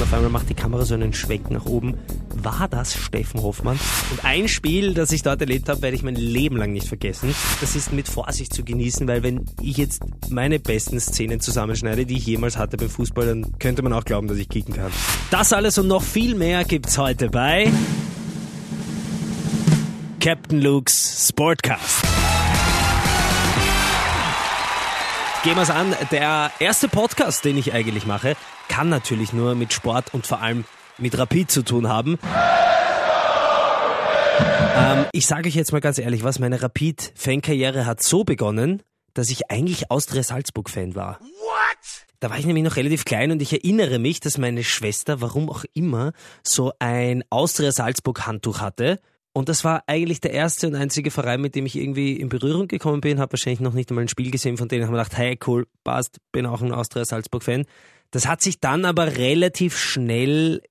und auf einmal macht die Kamera so einen Schwenk nach oben. War das Steffen Hoffmann? Und ein Spiel, das ich dort erlebt habe, werde ich mein Leben lang nicht vergessen. Das ist mit Vorsicht zu genießen, weil wenn ich jetzt meine besten Szenen zusammenschneide, die ich jemals hatte beim Fußball, dann könnte man auch glauben, dass ich kicken kann. Das alles und noch viel mehr gibt's heute bei Captain Luke's Sportcast. Gehen wir's an. Der erste Podcast, den ich eigentlich mache, kann natürlich nur mit Sport und vor allem mit Rapid zu tun haben. Ähm, ich sage euch jetzt mal ganz ehrlich, was meine Rapid-Fankarriere hat so begonnen, dass ich eigentlich Austria Salzburg-Fan war. What? Da war ich nämlich noch relativ klein und ich erinnere mich, dass meine Schwester, warum auch immer, so ein Austria Salzburg Handtuch hatte und das war eigentlich der erste und einzige Verein, mit dem ich irgendwie in Berührung gekommen bin. Habe wahrscheinlich noch nicht einmal ein Spiel gesehen, von denen haben wir gedacht, hey, cool, passt, bin auch ein Austria-Salzburg-Fan. Das hat sich dann aber relativ schnell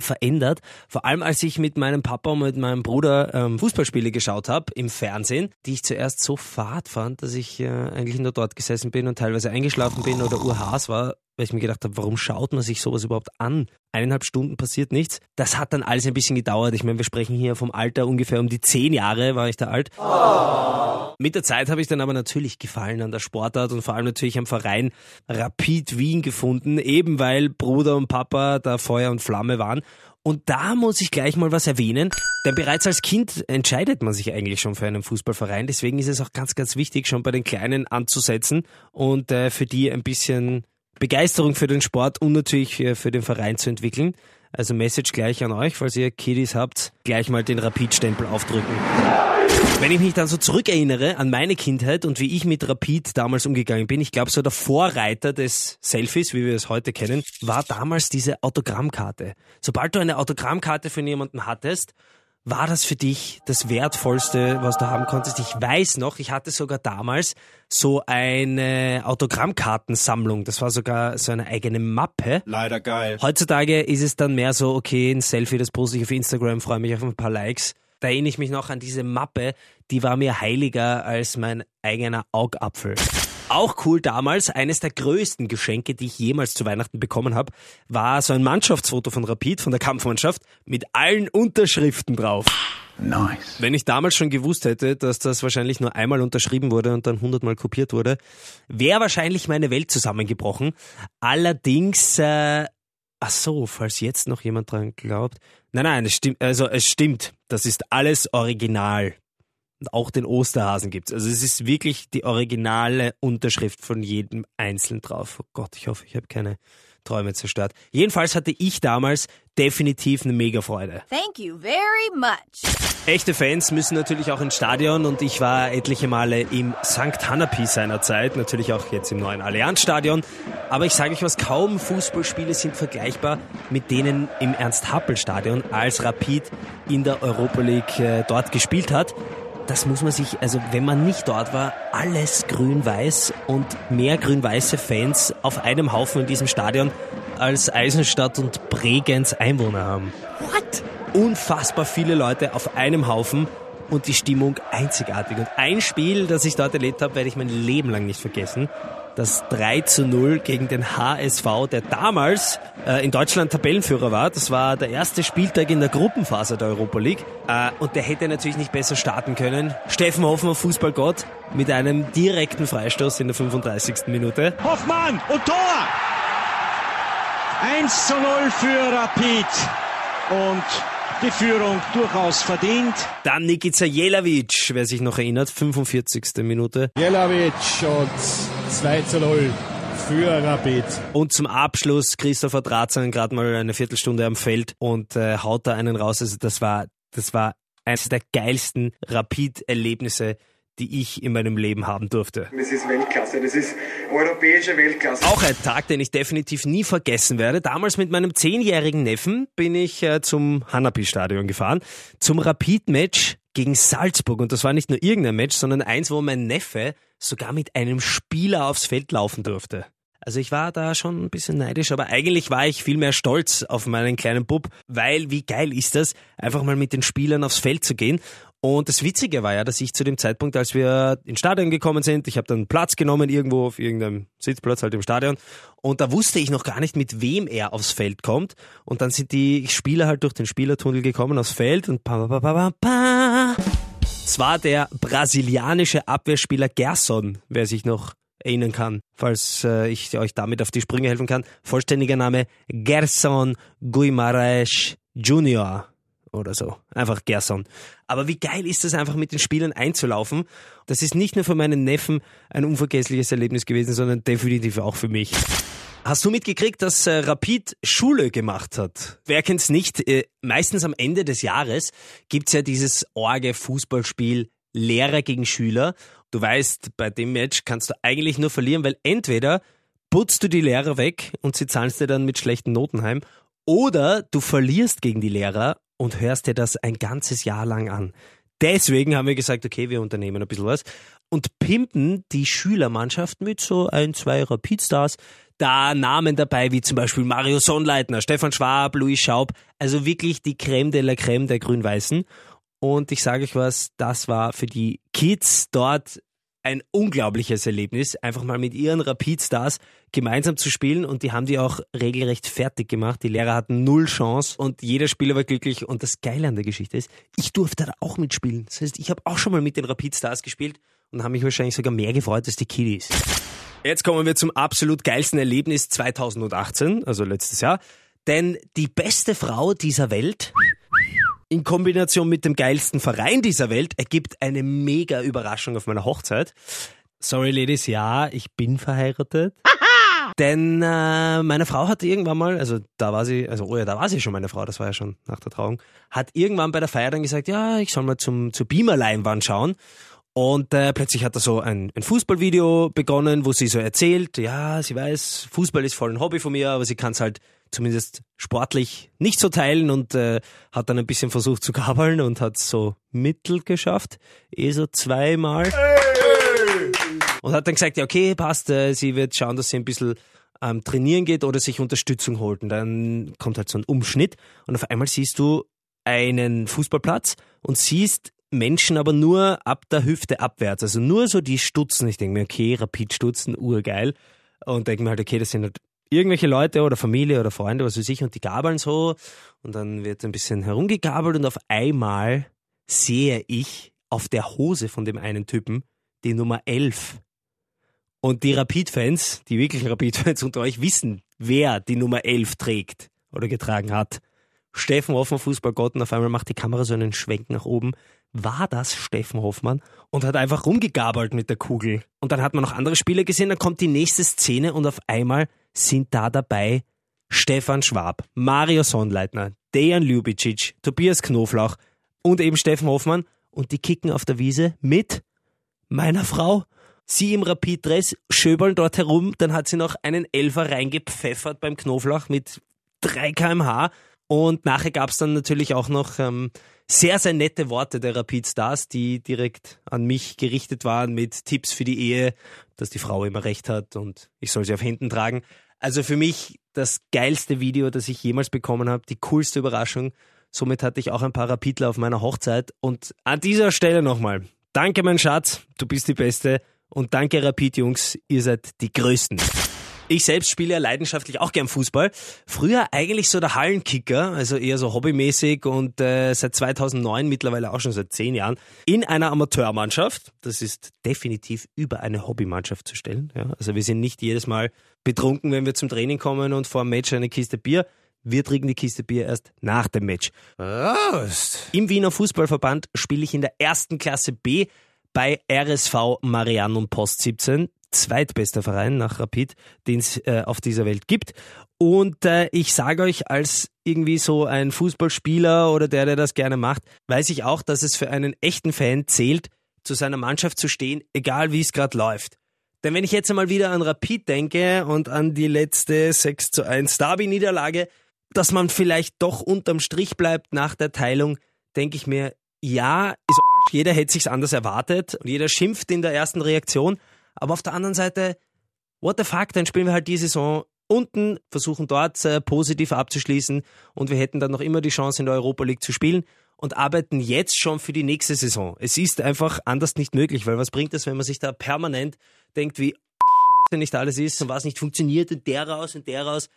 verändert. Vor allem als ich mit meinem Papa und mit meinem Bruder ähm, Fußballspiele geschaut habe im Fernsehen, die ich zuerst so fad fand, dass ich äh, eigentlich nur dort gesessen bin und teilweise eingeschlafen bin oder urhaas war, weil ich mir gedacht habe, warum schaut man sich sowas überhaupt an? Eineinhalb Stunden passiert nichts. Das hat dann alles ein bisschen gedauert. Ich meine, wir sprechen hier vom Alter ungefähr um die zehn Jahre war ich da alt. Oh. Mit der Zeit habe ich dann aber natürlich Gefallen an der Sportart und vor allem natürlich am Verein Rapid Wien gefunden, eben weil Bruder und Papa da Feuer und Flamme waren. Und da muss ich gleich mal was erwähnen, denn bereits als Kind entscheidet man sich eigentlich schon für einen Fußballverein. Deswegen ist es auch ganz, ganz wichtig, schon bei den Kleinen anzusetzen und äh, für die ein bisschen Begeisterung für den Sport und natürlich für den Verein zu entwickeln. Also Message gleich an euch, falls ihr Kiddies habt, gleich mal den Rapid-Stempel aufdrücken. Wenn ich mich dann so zurückerinnere an meine Kindheit und wie ich mit Rapid damals umgegangen bin, ich glaube so der Vorreiter des Selfies, wie wir es heute kennen, war damals diese Autogrammkarte. Sobald du eine Autogrammkarte von jemandem hattest, war das für dich das Wertvollste, was du haben konntest? Ich weiß noch, ich hatte sogar damals so eine Autogrammkartensammlung. Das war sogar so eine eigene Mappe. Leider geil. Heutzutage ist es dann mehr so, okay, ein Selfie, das poste ich auf Instagram, freue mich auf ein paar Likes. Da erinnere ich mich noch an diese Mappe, die war mir heiliger als mein eigener Augapfel. Auch cool damals, eines der größten Geschenke, die ich jemals zu Weihnachten bekommen habe, war so ein Mannschaftsfoto von Rapid, von der Kampfmannschaft, mit allen Unterschriften drauf. Nice. Wenn ich damals schon gewusst hätte, dass das wahrscheinlich nur einmal unterschrieben wurde und dann hundertmal kopiert wurde, wäre wahrscheinlich meine Welt zusammengebrochen. Allerdings, äh, ach so, falls jetzt noch jemand dran glaubt. Nein, nein, es stimmt, also es stimmt. Das ist alles original. Und auch den Osterhasen gibt's. Also es ist wirklich die originale Unterschrift von jedem Einzelnen drauf. Oh Gott, ich hoffe, ich habe keine Träume zerstört. Jedenfalls hatte ich damals definitiv eine mega Freude. Thank you very much. Echte Fans müssen natürlich auch ins Stadion und ich war etliche Male im St. Hanapi seiner Zeit, natürlich auch jetzt im neuen Allianzstadion. Aber ich sage euch was, kaum Fußballspiele sind vergleichbar mit denen im Ernst-Happel-Stadion, als Rapid in der Europa League äh, dort gespielt hat das muss man sich, also wenn man nicht dort war, alles grün-weiß und mehr grün-weiße Fans auf einem Haufen in diesem Stadion als Eisenstadt und Bregenz Einwohner haben. What? Unfassbar viele Leute auf einem Haufen und die Stimmung einzigartig. Und ein Spiel, das ich dort erlebt habe, werde ich mein Leben lang nicht vergessen das 3 zu 0 gegen den HSV, der damals äh, in Deutschland Tabellenführer war. Das war der erste Spieltag in der Gruppenphase der Europa League. Äh, und der hätte natürlich nicht besser starten können. Steffen Hoffmann, Fußballgott, mit einem direkten Freistoß in der 35. Minute. Hoffmann und Tor! 1 zu 0 für Rapid. Und die Führung durchaus verdient. Dann Nikica Jelavic, wer sich noch erinnert, 45. Minute. Jelavic und 2 zu 0 für Rapid. Und zum Abschluss Christopher Drazen gerade mal eine Viertelstunde am Feld und äh, haut da einen raus. Also das war, das war eines der geilsten Rapid-Erlebnisse, die ich in meinem Leben haben durfte. Das ist Weltklasse, das ist europäische Weltklasse. Auch ein Tag, den ich definitiv nie vergessen werde. Damals mit meinem zehnjährigen Neffen bin ich äh, zum Hanapi-Stadion gefahren, zum Rapid-Match gegen Salzburg. Und das war nicht nur irgendein Match, sondern eins, wo mein Neffe sogar mit einem Spieler aufs Feld laufen durfte. Also ich war da schon ein bisschen neidisch, aber eigentlich war ich viel mehr stolz auf meinen kleinen Bub, weil wie geil ist das, einfach mal mit den Spielern aufs Feld zu gehen. Und das Witzige war ja, dass ich zu dem Zeitpunkt, als wir ins Stadion gekommen sind, ich habe dann Platz genommen irgendwo auf irgendeinem Sitzplatz halt im Stadion und da wusste ich noch gar nicht, mit wem er aufs Feld kommt. Und dann sind die Spieler halt durch den Spielertunnel gekommen aufs Feld und pa pa pa pa pa. Es war der brasilianische Abwehrspieler Gerson, wer sich noch erinnern kann, falls äh, ich euch damit auf die Sprünge helfen kann. Vollständiger Name Gerson Guimaraes Junior oder so. Einfach Gerson. Aber wie geil ist das einfach mit den Spielern einzulaufen? Das ist nicht nur für meinen Neffen ein unvergessliches Erlebnis gewesen, sondern definitiv auch für mich. Hast du mitgekriegt, dass äh, Rapid Schule gemacht hat? Wer kennt's nicht? Äh, meistens am Ende des Jahres gibt's ja dieses Orge-Fußballspiel Lehrer gegen Schüler. Du weißt, bei dem Match kannst du eigentlich nur verlieren, weil entweder putzt du die Lehrer weg und sie zahlen dir dann mit schlechten Noten heim, oder du verlierst gegen die Lehrer und hörst dir das ein ganzes Jahr lang an. Deswegen haben wir gesagt, okay, wir unternehmen ein bisschen was und pimpen die Schülermannschaft mit so ein, zwei Rapidstars. Da Namen dabei wie zum Beispiel Mario Sonnleitner, Stefan Schwab, Louis Schaub, also wirklich die Creme de la Creme der Grün-Weißen. Und ich sage euch was, das war für die Kids dort ein unglaubliches Erlebnis, einfach mal mit ihren Rapid-Stars gemeinsam zu spielen und die haben die auch regelrecht fertig gemacht. Die Lehrer hatten null Chance und jeder Spieler war glücklich. Und das Geile an der Geschichte ist, ich durfte da auch mitspielen. Das heißt, ich habe auch schon mal mit den Rapid-Stars gespielt und habe mich wahrscheinlich sogar mehr gefreut als die Kiddies. Jetzt kommen wir zum absolut geilsten Erlebnis 2018, also letztes Jahr. Denn die beste Frau dieser Welt in Kombination mit dem geilsten Verein dieser Welt ergibt eine mega Überraschung auf meiner Hochzeit. Sorry, Ladies, ja, ich bin verheiratet. Denn äh, meine Frau hat irgendwann mal, also da war sie, also oh ja, da war sie schon meine Frau, das war ja schon nach der Trauung, hat irgendwann bei der Feier dann gesagt, ja, ich soll mal zum zur Beamer-Leinwand schauen. Und äh, plötzlich hat er so ein, ein Fußballvideo begonnen, wo sie so erzählt, ja, sie weiß, Fußball ist voll ein Hobby von mir, aber sie kann es halt zumindest sportlich nicht so teilen und äh, hat dann ein bisschen versucht zu kabeln und hat so mittel geschafft, eh so zweimal. Und hat dann gesagt, ja okay, passt, äh, sie wird schauen, dass sie ein bisschen ähm, trainieren geht oder sich Unterstützung holt. Und dann kommt halt so ein Umschnitt und auf einmal siehst du einen Fußballplatz und siehst Menschen aber nur ab der Hüfte abwärts, also nur so die Stutzen. Ich denke mir, okay, Rapidstutzen, urgeil. Und denke mir halt, okay, das sind halt irgendwelche Leute oder Familie oder Freunde, was weiß ich, und die gabeln so und dann wird ein bisschen herumgegabelt und auf einmal sehe ich auf der Hose von dem einen Typen die Nummer 11. Und die Rapid-Fans, die wirklichen Rapid-Fans unter euch wissen, wer die Nummer 11 trägt oder getragen hat. Steffen Hoffmann, Fußballgott, und auf einmal macht die Kamera so einen Schwenk nach oben. War das Steffen Hoffmann? Und hat einfach rumgegabelt mit der Kugel. Und dann hat man noch andere Spieler gesehen, dann kommt die nächste Szene und auf einmal sind da dabei Stefan Schwab, Mario Sonnleitner, Dejan Ljubicic, Tobias Knoflauch und eben Steffen Hoffmann und die kicken auf der Wiese mit meiner Frau. Sie im Rapid-Dress schöbeln dort herum, dann hat sie noch einen Elfer reingepfeffert beim Knoflauch mit 3 kmh und nachher gab es dann natürlich auch noch ähm, sehr, sehr nette Worte der Rapid Stars, die direkt an mich gerichtet waren mit Tipps für die Ehe, dass die Frau immer recht hat und ich soll sie auf Händen tragen. Also für mich das geilste Video, das ich jemals bekommen habe, die coolste Überraschung. Somit hatte ich auch ein paar Rapidler auf meiner Hochzeit. Und an dieser Stelle nochmal, danke mein Schatz, du bist die Beste. Und danke Rapid Jungs, ihr seid die Größten. Ich selbst spiele ja leidenschaftlich auch gern Fußball. Früher eigentlich so der Hallenkicker, also eher so hobbymäßig und äh, seit 2009 mittlerweile auch schon seit zehn Jahren in einer Amateurmannschaft. Das ist definitiv über eine Hobbymannschaft zu stellen. Ja? Also wir sind nicht jedes Mal betrunken, wenn wir zum Training kommen und vor dem Match eine Kiste Bier. Wir trinken die Kiste Bier erst nach dem Match. Prost. Im Wiener Fußballverband spiele ich in der ersten Klasse B bei RSV Marianum Post 17 zweitbester Verein nach Rapid, den es äh, auf dieser Welt gibt. Und äh, ich sage euch, als irgendwie so ein Fußballspieler oder der, der das gerne macht, weiß ich auch, dass es für einen echten Fan zählt, zu seiner Mannschaft zu stehen, egal wie es gerade läuft. Denn wenn ich jetzt einmal wieder an Rapid denke und an die letzte 6 zu 1 Derby-Niederlage, dass man vielleicht doch unterm Strich bleibt nach der Teilung, denke ich mir, ja, ist Arsch, jeder hätte sich's anders erwartet und jeder schimpft in der ersten Reaktion, aber auf der anderen Seite, what the fuck, dann spielen wir halt die Saison unten, versuchen dort äh, positiv abzuschließen und wir hätten dann noch immer die Chance in der Europa League zu spielen und arbeiten jetzt schon für die nächste Saison. Es ist einfach anders nicht möglich, weil was bringt es, wenn man sich da permanent denkt, wie scheiße nicht alles ist und was nicht funktioniert und der raus und der raus.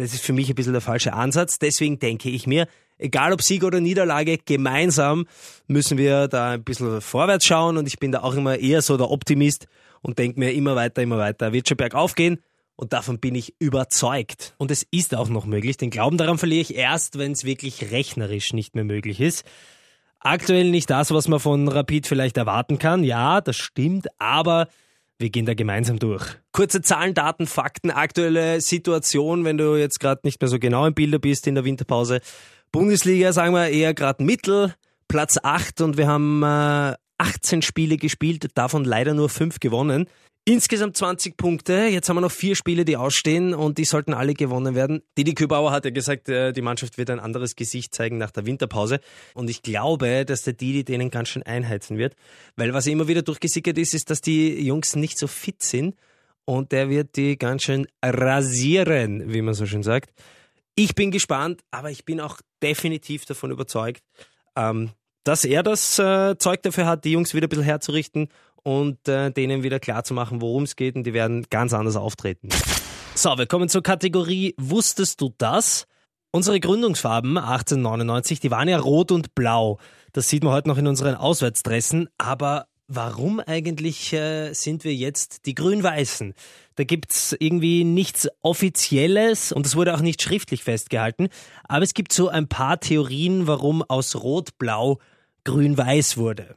Das ist für mich ein bisschen der falsche Ansatz. Deswegen denke ich mir, egal ob Sieg oder Niederlage, gemeinsam müssen wir da ein bisschen vorwärts schauen und ich bin da auch immer eher so der Optimist und denke mir immer weiter, immer weiter. Wird schon bergauf gehen und davon bin ich überzeugt. Und es ist auch noch möglich. Den Glauben daran verliere ich erst, wenn es wirklich rechnerisch nicht mehr möglich ist. Aktuell nicht das, was man von Rapid vielleicht erwarten kann. Ja, das stimmt, aber wir gehen da gemeinsam durch. Kurze Zahlen, Daten, Fakten, aktuelle Situation, wenn du jetzt gerade nicht mehr so genau im Bilder bist in der Winterpause. Bundesliga, sagen wir eher gerade Mittel, Platz 8 und wir haben äh, 18 Spiele gespielt, davon leider nur 5 gewonnen. Insgesamt 20 Punkte. Jetzt haben wir noch vier Spiele, die ausstehen und die sollten alle gewonnen werden. Didi Kübauer hat ja gesagt, äh, die Mannschaft wird ein anderes Gesicht zeigen nach der Winterpause. Und ich glaube, dass der Didi denen ganz schön einheizen wird. Weil was immer wieder durchgesickert ist, ist, dass die Jungs nicht so fit sind. Und der wird die ganz schön rasieren, wie man so schön sagt. Ich bin gespannt, aber ich bin auch definitiv davon überzeugt, ähm, dass er das äh, Zeug dafür hat, die Jungs wieder ein bisschen herzurichten und äh, denen wieder klar zu machen, worum es geht und die werden ganz anders auftreten. So, wir kommen zur Kategorie Wusstest du das? Unsere Gründungsfarben 1899, die waren ja rot und blau. Das sieht man heute noch in unseren Auswärtsdressen, aber warum eigentlich äh, sind wir jetzt die Grün-Weißen? Da gibt's irgendwie nichts Offizielles und es wurde auch nicht schriftlich festgehalten, aber es gibt so ein paar Theorien, warum aus Rot-Blau Grün-Weiß wurde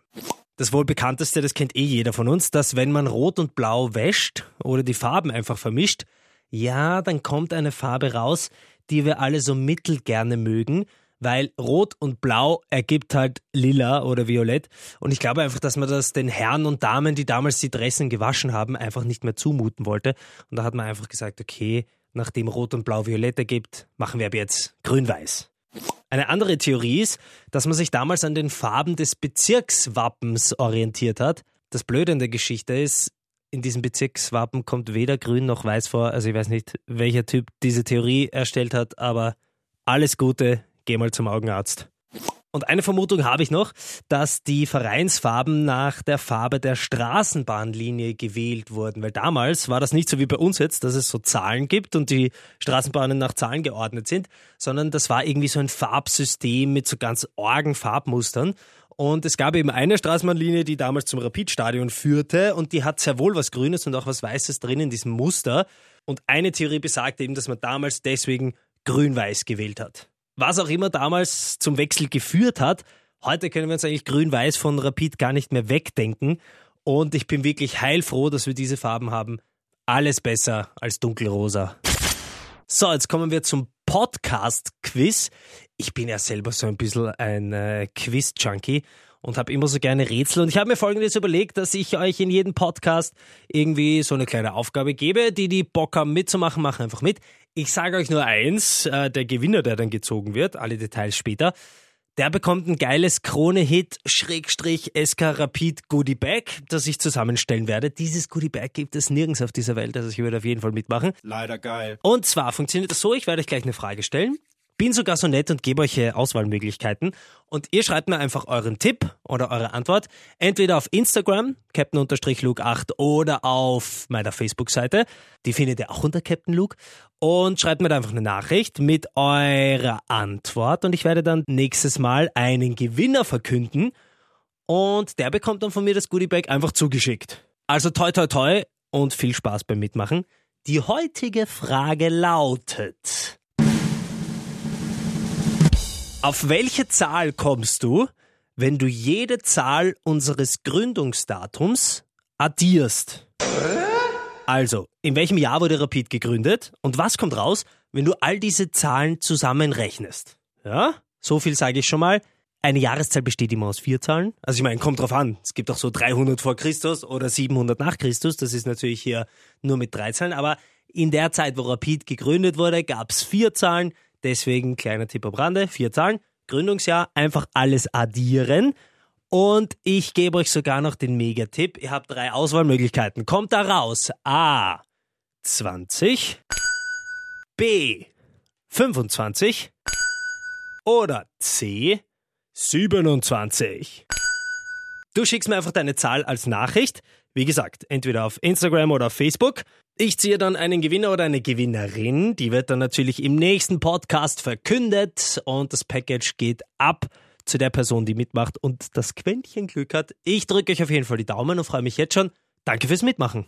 das wohl bekannteste, das kennt eh jeder von uns, dass wenn man Rot und Blau wäscht oder die Farben einfach vermischt, ja, dann kommt eine Farbe raus, die wir alle so mittel gerne mögen, weil Rot und Blau ergibt halt Lila oder Violett. Und ich glaube einfach, dass man das den Herren und Damen, die damals die Dressen gewaschen haben, einfach nicht mehr zumuten wollte. Und da hat man einfach gesagt, okay, nachdem Rot und Blau Violett ergibt, machen wir ab jetzt Grün-Weiß. Eine andere Theorie ist, dass man sich damals an den Farben des Bezirkswappens orientiert hat. Das Blöde in der Geschichte ist, in diesem Bezirkswappen kommt weder grün noch weiß vor. Also ich weiß nicht, welcher Typ diese Theorie erstellt hat, aber alles Gute, geh mal zum Augenarzt. Und eine Vermutung habe ich noch, dass die Vereinsfarben nach der Farbe der Straßenbahnlinie gewählt wurden, weil damals war das nicht so wie bei uns jetzt, dass es so Zahlen gibt und die Straßenbahnen nach Zahlen geordnet sind, sondern das war irgendwie so ein Farbsystem mit so ganz orgen Farbmustern. Und es gab eben eine Straßenbahnlinie, die damals zum Rapidstadion führte und die hat sehr wohl was Grünes und auch was Weißes drin in diesem Muster. Und eine Theorie besagt eben, dass man damals deswegen grün-weiß gewählt hat was auch immer damals zum Wechsel geführt hat. Heute können wir uns eigentlich grün-weiß von Rapid gar nicht mehr wegdenken. Und ich bin wirklich heilfroh, dass wir diese Farben haben. Alles besser als dunkelrosa. So, jetzt kommen wir zum Podcast-Quiz. Ich bin ja selber so ein bisschen ein äh, Quiz-Junkie und habe immer so gerne Rätsel. Und ich habe mir folgendes überlegt, dass ich euch in jedem Podcast irgendwie so eine kleine Aufgabe gebe, die die Bock haben mitzumachen, machen einfach mit. Ich sage euch nur eins, äh, der Gewinner, der dann gezogen wird, alle Details später, der bekommt ein geiles Krone-Hit Schrägstrich SK Rapid Goodie Bag, das ich zusammenstellen werde. Dieses Goodie Bag gibt es nirgends auf dieser Welt, also ich würde auf jeden Fall mitmachen. Leider geil. Und zwar funktioniert das so, ich werde euch gleich eine Frage stellen bin sogar so nett und gebe euch Auswahlmöglichkeiten. Und ihr schreibt mir einfach euren Tipp oder eure Antwort. Entweder auf Instagram, Captain-Luke8 oder auf meiner Facebook-Seite. Die findet ihr auch unter Captain Luke. Und schreibt mir da einfach eine Nachricht mit eurer Antwort. Und ich werde dann nächstes Mal einen Gewinner verkünden. Und der bekommt dann von mir das Goodiebag einfach zugeschickt. Also toi toi toi und viel Spaß beim Mitmachen. Die heutige Frage lautet. Auf welche Zahl kommst du, wenn du jede Zahl unseres Gründungsdatums addierst? Also, in welchem Jahr wurde Rapid gegründet und was kommt raus, wenn du all diese Zahlen zusammenrechnest? Ja, so viel sage ich schon mal. Eine Jahreszahl besteht immer aus vier Zahlen. Also ich meine, kommt drauf an. Es gibt auch so 300 vor Christus oder 700 nach Christus. Das ist natürlich hier nur mit drei Zahlen. Aber in der Zeit, wo Rapid gegründet wurde, gab es vier Zahlen. Deswegen kleiner Tipp am Rande, vier Zahlen. Gründungsjahr, einfach alles addieren. Und ich gebe euch sogar noch den Megatipp. Ihr habt drei Auswahlmöglichkeiten. Kommt da raus. A. 20, B 25 oder C 27. Du schickst mir einfach deine Zahl als Nachricht. Wie gesagt, entweder auf Instagram oder auf Facebook. Ich ziehe dann einen Gewinner oder eine Gewinnerin. Die wird dann natürlich im nächsten Podcast verkündet und das Package geht ab zu der Person, die mitmacht und das Quäntchen Glück hat. Ich drücke euch auf jeden Fall die Daumen und freue mich jetzt schon. Danke fürs Mitmachen.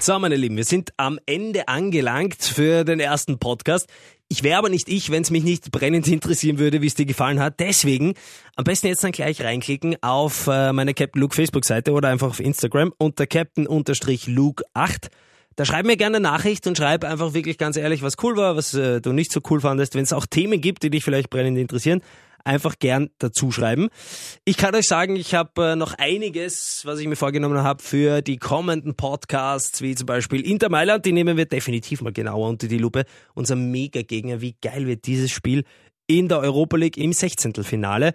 So, meine Lieben, wir sind am Ende angelangt für den ersten Podcast. Ich wäre aber nicht ich, wenn es mich nicht brennend interessieren würde, wie es dir gefallen hat. Deswegen am besten jetzt dann gleich reinklicken auf äh, meine Captain Luke Facebook-Seite oder einfach auf Instagram unter Captain-Luke8. Da schreib mir gerne eine Nachricht und schreib einfach wirklich ganz ehrlich, was cool war, was äh, du nicht so cool fandest. Wenn es auch Themen gibt, die dich vielleicht brennend interessieren, einfach gern dazu schreiben. Ich kann euch sagen, ich habe äh, noch einiges, was ich mir vorgenommen habe für die kommenden Podcasts, wie zum Beispiel Inter Mailand, die nehmen wir definitiv mal genauer unter die Lupe. Unser Mega-Gegner, wie geil wird dieses Spiel in der Europa League im 16. Finale.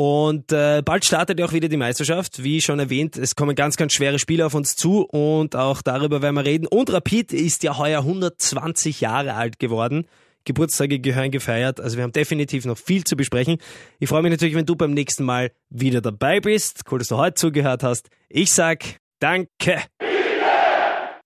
Und äh, bald startet ja auch wieder die Meisterschaft. Wie schon erwähnt, es kommen ganz, ganz schwere Spiele auf uns zu und auch darüber werden wir reden. Und Rapid ist ja heuer 120 Jahre alt geworden. Geburtstage gehören gefeiert. Also wir haben definitiv noch viel zu besprechen. Ich freue mich natürlich, wenn du beim nächsten Mal wieder dabei bist. Cool, dass du heute zugehört hast. Ich sag Danke.